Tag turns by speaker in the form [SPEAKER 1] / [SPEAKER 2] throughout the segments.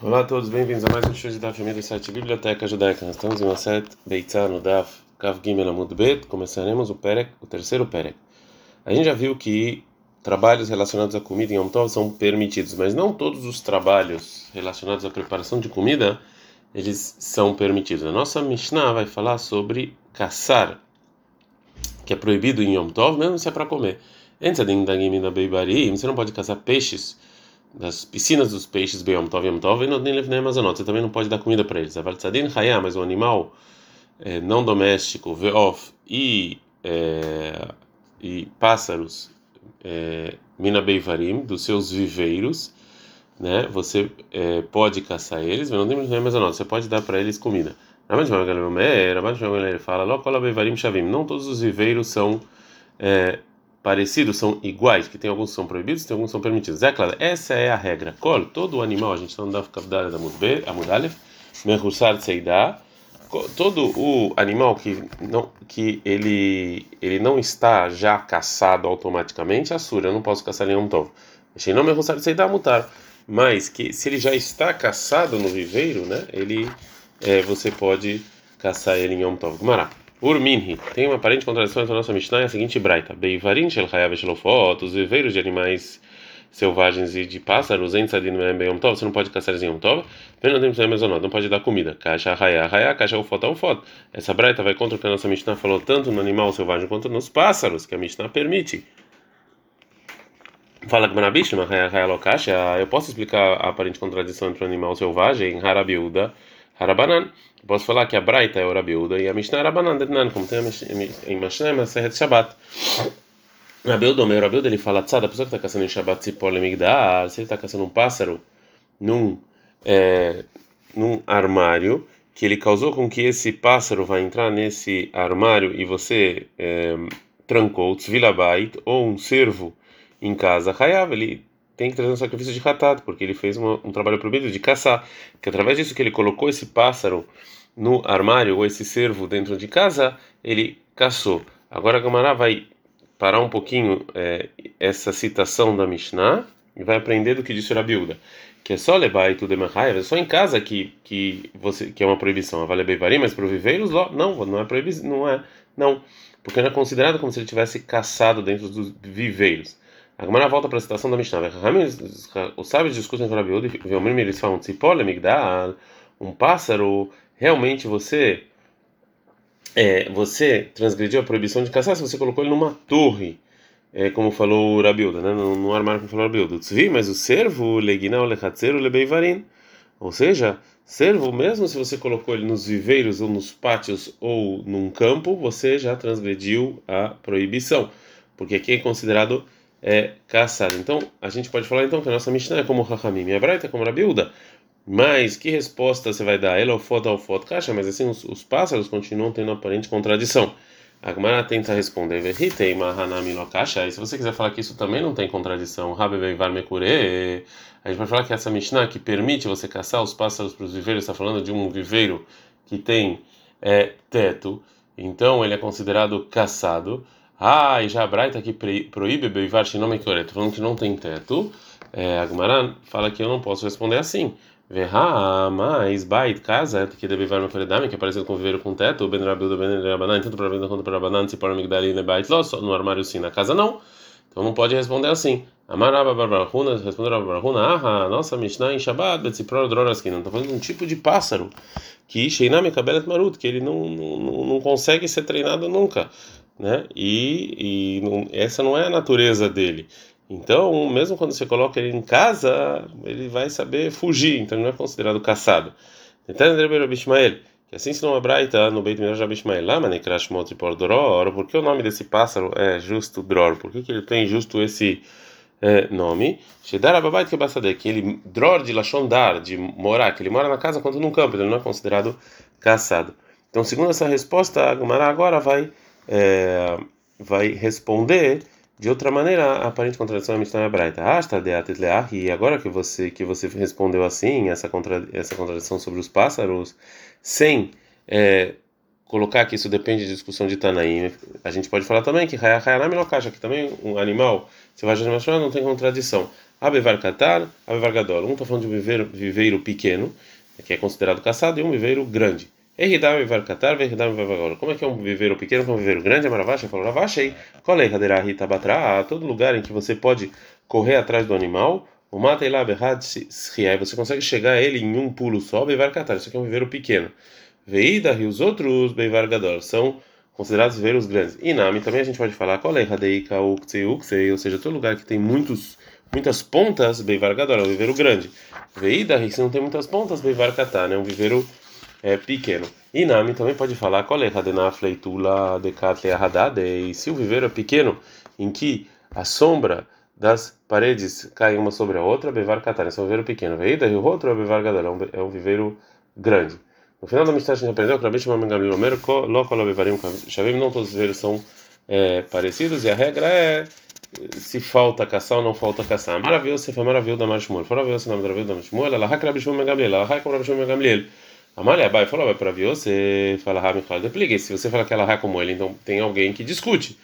[SPEAKER 1] Olá a todos, bem-vindos a mais um show de Daf do site Biblioteca Judaica. Nós estamos em uma set Beitzah no Daf Kav Gimel Amud Bet. Começaremos o Perek, o terceiro Perek. A gente já viu que trabalhos relacionados à comida em Yom Tov são permitidos, mas não todos os trabalhos relacionados à preparação de comida eles são permitidos. A nossa Mishnah vai falar sobre caçar, que é proibido em Yom Tov, mesmo se é para comer. Antes da você não pode caçar peixes das piscinas dos peixes Beyom Tov Yom Tov. Você também não pode dar comida para eles. Mas o animal é, não doméstico, Veof e, é, e pássaros é, Mina Beivarim, dos seus viveiros, né? Você é, pode caçar eles, mas não tem Amazonot. Você pode dar para eles comida. Ele fala, não todos os viveiros são é, parecidos são iguais, que tem alguns que são proibidos, tem alguns que são permitidos. É claro, essa é a regra. Col, todo animal, a gente não dá cavidade da mudbe, a mudalef, merhussar seidá, todo o animal que não que ele ele não está já caçado automaticamente, assura, eu não posso caçar nenhum tov. Achei não merhussar seidá mutar, mas que se ele já está caçado no viveiro, né, ele é, você pode caçar ele em Yom Tov. Gumará. Urminhi. Tem uma aparente contradição entre a nossa Mishnah e a seguinte braita. Beivarin shel chayav shelofot, os viveiros de animais selvagens e de pássaros, em tzadin yom tov, você não pode caçar em yom tov, não pode dar comida. Caixa raya, raya, caixa ufot, ufot. Essa braita vai contra o que a nossa Mishnah falou tanto no animal selvagem quanto nos pássaros, que a Mishnah permite. Fala que Manabishma, raya, raya, lokasha, eu posso explicar a aparente contradição entre o animal selvagem, harabiuda, harabanan. Posso falar que a Braita é o Rabiuda e a Mishnah é Rabanan Detnan, como tem em Mishnah, mas é Shabbat. Rabiuda, o meu Rabiuda, ele fala, a pessoa que está caçando em Shabbat, se pode migdar, se ele está caçando um pássaro num, é, num armário, que ele causou com que esse pássaro vai entrar nesse armário e você é, trancou, tzvilabait, ou um cervo em casa, Hayav, ele tem que trazer um sacrifício de ratat, porque ele fez uma, um trabalho proibido de caçar, que através disso que ele colocou esse pássaro no armário ou esse cervo dentro de casa, ele caçou. Agora a Gamará vai parar um pouquinho é, essa citação da Mishnah e vai aprender do que disse Rabiuda, que é só levar e tudo é só em casa que que você que é uma proibição. Vale beivarim, mas para viveiros não, não é proibição, não é, não, porque não é considerado como se ele tivesse caçado dentro dos viveiros. A Gemara volta para a citação da Mishnah. Os sábios discutem com o Rabiuda e eles falam: um pássaro realmente você é, você transgrediu a proibição de caçar se você colocou ele numa torre, é, como falou o Rabilda, né? no, no armário como falou o Rabilda. Tzvi, mas o servo, legina lechatzeru lebeivarin. Ou seja, servo, mesmo se você colocou ele nos viveiros ou nos pátios ou num campo, você já transgrediu a proibição, porque aqui é considerado é, caçar. Então, a gente pode falar então que a nossa Mishnah é como Rahamim, a Braita é como Rabilda. Mas que resposta você vai dar? Ela ou foto ou foto caixa, mas assim os, os, pássaros continuam tendo aparente contradição. A Gemara tenta responder, Verritei Mahanami Lokasha. E se você quiser falar que isso também não tem contradição, Rabeveivar Mekure, a gente vai falar que essa Mishnah que permite você caçar os pássaros para os viveiros, está falando de um viveiro que tem é, teto, então ele é considerado caçado. Ah, e já a Braita que proíbe Beivar Shinome Kore, falando que não tem teto. É, a Gemara fala que eu não posso responder assim. Verra, mais bait, casa, que deve levar no Faredame, que é parecido com viveiro com teto, o Ben Rabil do Ben Rabanan, tanto para a vida quanto para Rabanan, se para Migdali e bait, no armário sim, na casa não. Então não pode responder assim. Amaraba Barbarahuna, respondeu a Barbarahuna, ah, nossa Mishnah em Shabbat, Betzipror Droraskin, está falando de um tipo de pássaro que Sheiname Kabelet Marut, que ele não, não, não consegue ser treinado nunca, né? E, e não, essa não é a natureza dele. Então, mesmo quando você coloca ele em casa, ele vai saber fugir, então não é considerado caçado. Então, que assim se não é braita no Beit Midrash Abishmael, lá manekrash motri por dror, porque o nome desse pássaro é justo dror, por que, que ele tem justo esse é, nome? Shedar ababait que que ele dror de lachondar, de morar, que ele mora na casa quanto no campo, ele não é considerado caçado. Então, segundo essa resposta, Gumara agora vai é, vai responder de outra maneira, a aparente contradição é Mishnah Braita. Asta de e agora que você que você respondeu assim, essa contra, essa contradição sobre os pássaros, sem é, colocar que isso depende de discussão de Tanaim, a gente pode falar também que Hayanami Lokasha, que também um animal, se vai não tem contradição. Abevar Katar, Abevar Gadol. Um está falando de um viveiro, viveiro pequeno, que é considerado caçado, e um viveiro grande. Eridam Abevar Katar, Veridam Abevar Gadol. Como é que é um viveiro pequeno, que é um viveiro grande? A Maravacha falou, Ravashei, Kolei Haderahi Tabatra, todo lugar em que você pode correr atrás do animal, o Matei lá Berrad você consegue chegar a ele em um pulo só, Abevar Katar. Isso aqui é um viveiro pequeno. Veida e os outros Beivar Gadol são considerados viveiros grandes. E Nami também a gente pode falar qual é Hadeika Uktsei Uktsei, ou seja, todo lugar que tem muitos muitas pontas, Beivar Gadol é um viveiro grande. Veida, se não tem muitas pontas, Beivar Katan é um viveiro é, pequeno. E Nami também pode falar qual é Hadena Fleitula e se o viveiro é pequeno, em que a sombra das paredes cai uma sobre a outra, Beivar Katan, esse é um viveiro pequeno. Veida e o outro é Beivar Gadol, é um viveiro grande. No final da Mishnah a gente aprendeu que Rabi Shimon Ben Gamliel Omer, lo kol avivarim shavim, não todos os viveiros são é, parecidos, e a regra é se falta caçar ou não falta caçar. Maravilhoso, se foi maravilhoso da Marshmuel. Maravilhoso, nome da Marshmuel, ela hak Rabi Shimon Ben Gamliel, ela Rabi Shimon Ben Gamliel. Amália Abai falou, vai para você fala Rabi Michal, depligue. Se você fala que ela há como ele, então tem alguém que discute.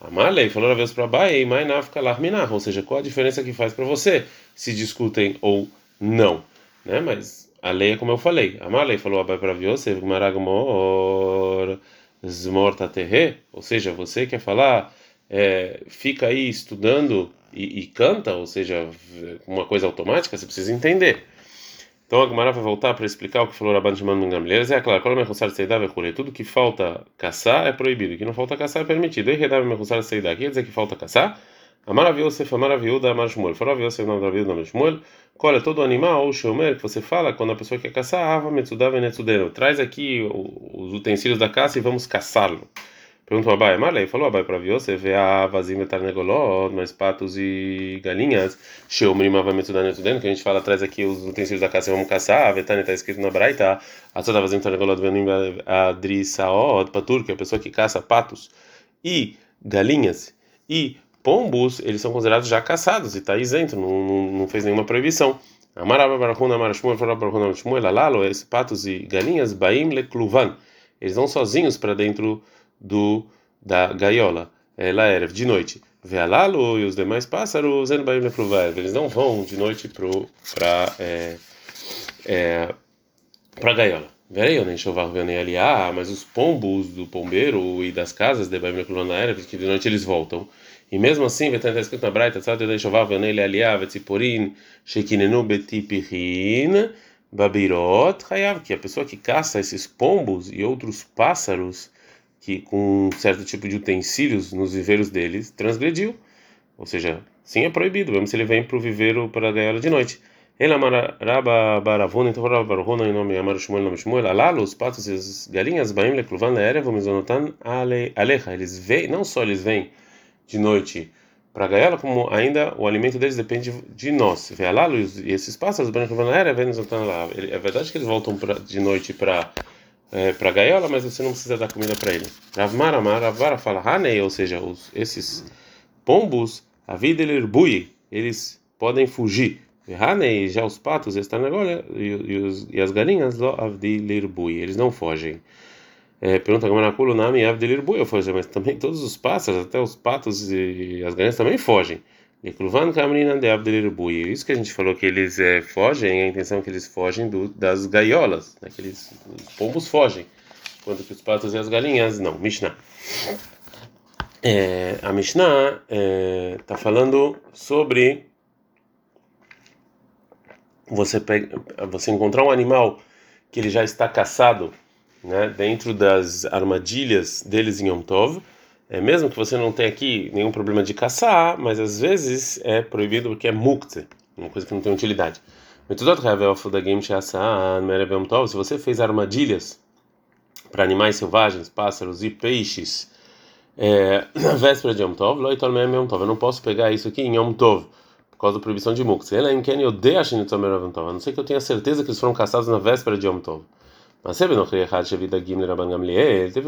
[SPEAKER 1] Amália falou Rabi para Abai, mai nafka larminah, ou seja, qual a diferença que faz para você se discutem ou não, né? Mas a lei é como eu falei. A lei falou Abai para Yosef, Maragmor Zmorta Terre, ou seja, você quer falar, é, fica aí estudando e, e, canta, ou seja, uma coisa automática, você precisa entender. Então a Gemara vai voltar para explicar o que falou Rabban Shimon Ben Gamliel. É claro, quando Mechusar Seidá vai tudo que falta caçar é proibido, que não falta caçar é permitido. E Redar Mechusar Seidá, quer dizer que falta caçar? Amar Yosef, Amar Aviuda, Amar Shmuel. Falou Yosef, não Aviuda, Amar Shmuel. É todo animal, o Shomer, que você fala quando a pessoa quer caçar, Ava Metsudav Netzudeno. Traz aqui os utensílios da caça e vamos caçá-lo. Perguntou Abai, Malei, falou Abai para Yosef, a vazim negoló, mas patos e galinhas, Sheomrim Ava Metsudav Netzudeno, que a gente fala, traz aqui os utensílios da caça vamos caçar, a Vetane está escrito na Braita, a toda vazim negoló, venim adrisaod, patur, que é a pessoa que caça patos e galinhas e pombos, eles são considerados já caçados e está isento, não, não, não, fez nenhuma proibição. Amaraba barahuna amarashmuel, faraba barahuna shmuel, alalo, esses patos e galinhas, baim lekluvan, eles vão sozinhos para dentro do da gaiola, ela era de noite. Vealalo e os demais pássaros, eles não vão de noite para é, é, para gaiola. Nem chovar nem aliar, mas os pombos do pombeiro e das casas de Baim que de noite eles voltam. E mesmo assim, vai estar escrito na Braita, chovar babirot, hayav, que a pessoa que caça esses pombos e outros pássaros que com um certo tipo de utensílios nos viveiros deles transgrediu. Ou seja, sim é proibido, mesmo se ele vem para o viveiro para a gaiola de noite. Ele amaraba baravuna, então baravuna em nome amar Shmuel, nome Shmuel, alalo, os patos e as galinhas, baim lekluvan leerev, mizonotan alecha. Eles vêm, não só eles vêm de noite para gaiola, como ainda o alimento deles depende de nós. Vê lá, e esses pássaros, é verdade que eles voltam pra, de noite para é, para gaiola, mas você não precisa dar comida para ele. Ravmar Amar, Ravara fala Hanei, ou seja, os, esses pombos, a vida ele eles podem fugir. Hanei, já os patos, estão agora, e, e, e as galinhas, eles não fogem. É, pergunta como na culo nome avdelir boi, mas também todos os pássaros, até os patos e as galinhas também fogem. Boi. Isso que a gente falou que eles é, fogem, a intenção é que eles fogem do, das gaiolas, né, que os pombos fogem, enquanto que os patos e as galinhas não. Mishnah. É, a Mishnah está é, falando sobre você, pega, você encontrar um animal que ele já está caçado né, dentro das armadilhas deles em Yom Tov. É, mesmo que você não tenha aqui nenhum problema de caçar, mas às vezes é proibido porque é mukte, uma coisa que não tem utilidade. Se você fez armadilhas para animais selvagens, pássaros e peixes é, na véspera de Yom Tov, eu não posso pegar isso aqui em Yom Tov por causa da proibição de mukte. A não ser que eu tenha certeza que eles foram caçados na véspera de Yom Tov. Mas teve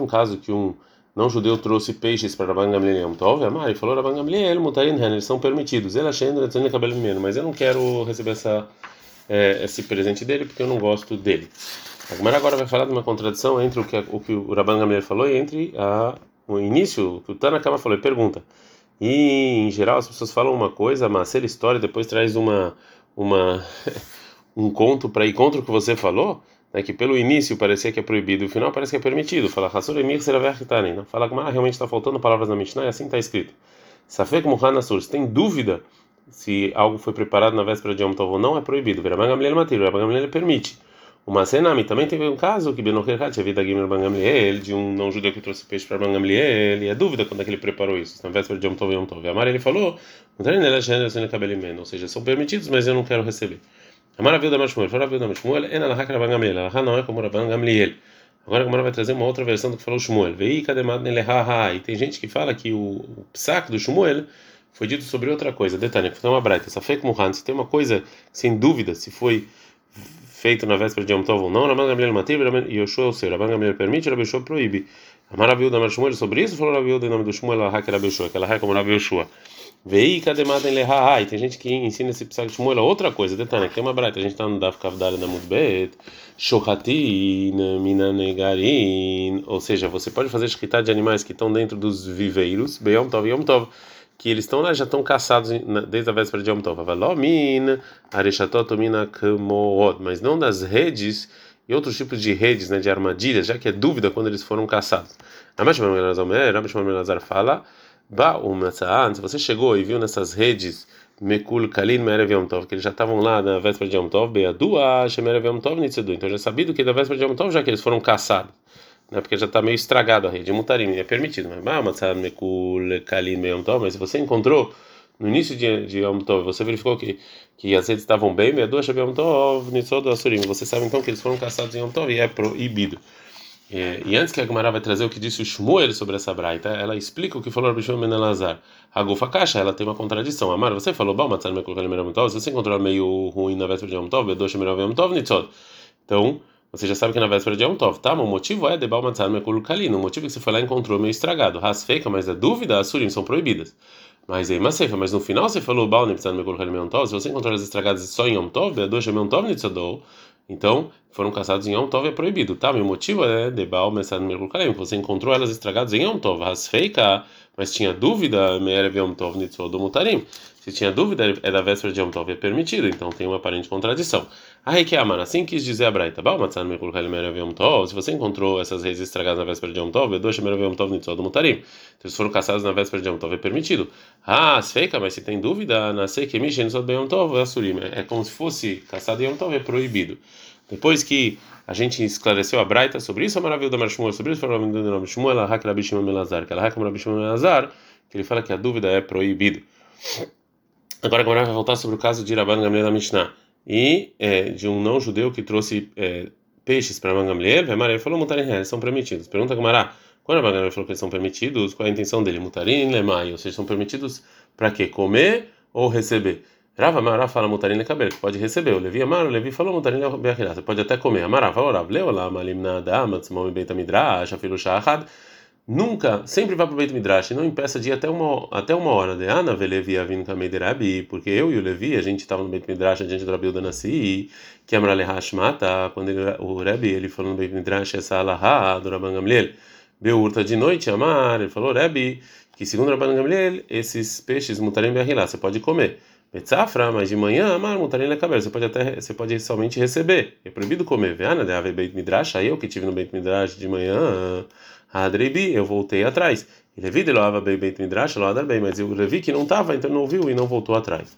[SPEAKER 1] um caso que um não judeu trouxe peixes para Rabban Gamliel Yom Tov, e falou Rabban Gamliel, mutarin eles são permitidos. Ele achando cabelo mas eu não quero receber essa é, esse presente dele porque eu não gosto dele. A Gemara agora vai falar de uma contradição entre o que o que o Rabban Gamliel falou e entre a, o início o Tanakama falou. Ele pergunta: E em geral as pessoas falam uma coisa, mas se história depois traz uma uma um conto para ir contra o que você falou, né, que pelo início parecia que é proibido, e no final parece que é permitido. Fala, não fala que realmente está faltando palavras na Mishnah, e assim está escrito. Safek Muhanasur, se tem dúvida se algo foi preparado na véspera de Yom Tov ou não, é proibido. Rabban Gamliel Matir, Rabban Gamliel permite. Uma Senami também teve um caso que Benocherkat tinha vida Gimel Gamliel, de um não judeu que trouxe peixe para Rabban Gamliel, e é dúvida quando é que ele preparou isso, na véspera de Yom Tov e Yom Tov. Amar ele falou, ou seja, são permitidos, mas eu não quero receber. Amar Avilda Mashmuel, falou Avilda Mashmuel, é na Lahak Rabban Gamliel, Lahak não é como Rabban Gamliel. Agora a Gamara vai trazer uma outra versão do que falou Shmuel. Vei E tem gente que fala que o psaque do Shmuel foi dito sobre outra coisa. Detalhe, que foi uma braita. Safek Muhan, se tem uma coisa sem dúvida se foi feito na véspera de Yom Tov ou não, Rabban Gamliel Mativ, Yoshua ou seu, Rabban Gamliel permite, Rabbi Yoshua proíbe. Amar Rabi Uda Shmuel sobre isso, falou Rabi Uda em nome do Shmuel, Lahak Rabi Yoshua, que ela é como Rabi Yoshua. Vei kademata em lehahai. Tem gente que ensina esse psaque de Shmuel outra coisa. Detalhe, que tem uma braita. A gente está no Daf Kavdala da Mudbet. Shohatin, minanegarin. Ou seja, você pode fazer escrita de animais que estão dentro dos viveiros. Beyom Tov, Yom Tov que eles estão lá já estão caçados desde a véspera de Yom Tov. Avalomin, areshatotomina kmood, mas não das redes e outros tipos de redes, né, de armadilhas, já que é dúvida quando eles foram caçados. Rabbi fala, se você chegou e viu nessas redes Mekul Kalin Merev Yom Tov, que eles já estavam lá na véspera de Yom Tov, Beadua Shemerev Yom Tov Nitzedu. Então já é sabido que da véspera de Yom Tov, já que eles foram caçados né, porque já está meio estragado a rede. Mutarim é permitido, mas se você encontrou no início de, de Yom Tov, você verificou que, que as redes estavam bem, você sabe então que eles foram caçados em Yom Tov e é proibido. E, e antes que a Gemara vai trazer o que disse o Shmuel sobre essa braita, ela explica o que falou o Rabbi Menelazar. A Gufa Caixa, ela tem uma contradição. Amar, você falou, se você encontrou meio ruim na véspera de Yom Tov, então você já sabe que na véspera de Yom Tov, tá? O motivo é Debal Matzar Mekul Kalino. O motivo é que você foi lá e encontrou meio estragado. Rasfeika, mas a dúvida, as surim são proibidas. Mas aí, mas mas no final você falou Baal Niptzar Mekul Kalino Yom Tov. Se você encontrou as estragadas só em Yom Tov, Beadosh Yom Tov Nitzadou. Então, foram caçados em Yom Tov é proibido, tá? Meu motivo é Debal Mekul Kalino. Você encontrou elas estragadas em Yom Tov. Rasfeika, mas tinha dúvida, Meerev Yom Tov Mutarim. Se tinha dúvida, é da véspera de Yom Tov, é permitido, então tem uma aparente contradição. Que amar, assim quis dizer a Braita, se você encontrou essas reis estragadas na véspera de Yom Tov, dois Yom Tov Nitzod Mutarim. Então, eles foram caçados na véspera de Yom Tov, é permitido. Ah, feika, mas se tem dúvida, nascer que Mishen Nitzod Yom Tov, é Surim. É como se fosse caçado em Yom Tov, é proibido. Depois que a gente esclareceu a Braita sobre isso, a maravilha da Marshmuel, sobre isso, falou o nome Shmuel, ela Hak Rabi Shimon Melazar, que ela Hak Rabi Shimon Melazar, que ele fala que a dúvida é proibido. Agora, agora vai voltar sobre o caso de Rabban Gamliel da Mishnah e é, de um não judeu que trouxe é, peixes para Rabban Gamliel. Ele falou mutarim eles são permitidos. Pergunta Gamara, quando Rabban Gamliel falou que eles são permitidos, qual é a intenção dele? Mutarim lemai, ou seja, são permitidos para quê? Comer ou receber? Rava Amara fala mutarim lecaber, que pode receber. O Levi Amaro, Levi falou mutarim lecaber, você pode até comer. Amara falou, Rav, leu lá, malim nada, matzmom beit midrash, afilu shahad nunca, sempre vá para o Beit Midrash, não impeça de ir até uma, até uma hora. De Ana Velevi Avin Kamei porque eu e o Levi, a gente estava no Beit Midrash, a gente do Rabi Danassi, que Amrale Hashmata, quando ele, o Rebbe, ele falou no Beit Midrash, essa Alaha do Rabban Gamliel, Beurta de noite, Amar, ele falou, Rebbe, que segundo Rabban Gamliel, esses peixes mutarem berrilá, você pode comer. Betzafra, mas de manhã, amar, mutarem lecaber, você pode até, você pode somente receber. É proibido comer. Veana de Ave Beit Midrash, aí eu que tive no Beit Midrash de manhã, Adrebi, eu voltei atrás. E Levi de Loava bem Beit Midrash, Loadar bem, mas o Levi que não estava, então não ouviu e não voltou atrás.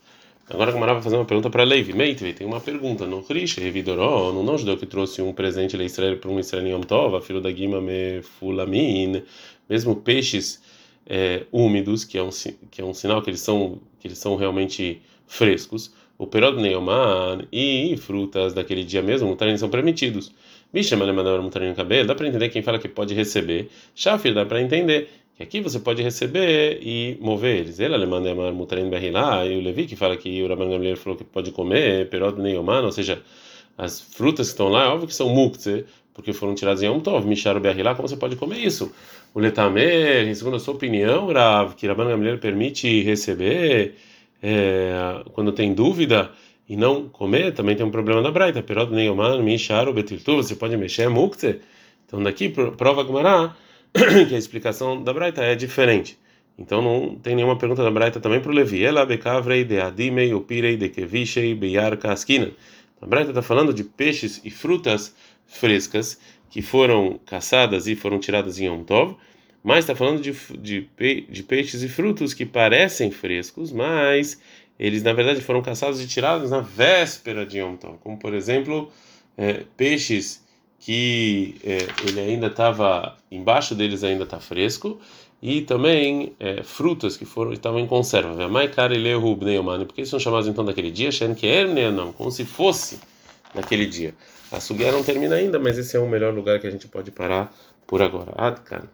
[SPEAKER 1] Agora a Gamara vai fazer uma pergunta para Levi. Meitve, tem uma pergunta. No Rish, Revidoró, no não judeu que trouxe um presente para um Israel Yom Tov, filho da Gima Mefulamin, mesmo peixes é, úmidos, que é, um, que é um sinal que eles são, que eles são realmente frescos. O perod neoman e frutas daquele dia mesmo, são permitidos. Bicha, no cabelo, dá para entender quem fala que pode receber. Shafir, dá para entender que aqui você pode receber e mover eles. Ele alemão é mutarin berrilá e o Levi que fala que o Rabban Gamliel falou que pode comer perot neoman, ou seja, as frutas que estão lá, é óbvio que são muktzeh, porque foram tiradas em Yom Tov, Mishar berrilá, como você pode comer isso? O Letamer, segundo a sua opinião, Rav, que Rabban Gamliel permite receber é, quando tem dúvida e não comer, também tem um problema da Braita. Perod neoman, mishar, betiltu, você pode mexer, mukte. Então daqui prova Gumará que a explicação da Braita é diferente. Então não tem nenhuma pergunta da Braita também para o Levi. Ela bekavrei de adimei upirei de kevishei beyarka askina. A Braita está falando de peixes e frutas frescas que foram caçadas e foram tiradas em Yom Tov, mas está falando de, de, de peixes e frutos que parecem frescos, mas eles na verdade foram caçados e tirados na véspera de Yom Tov, como por exemplo é, peixes que é, ele ainda estava embaixo deles ainda está fresco e também é, frutas que foram estavam em conserva. Porque eles são chamados então daquele dia, não, como se fosse naquele dia. A sugueira não termina ainda, mas esse é o melhor lugar que a gente pode parar por agora. Adkan.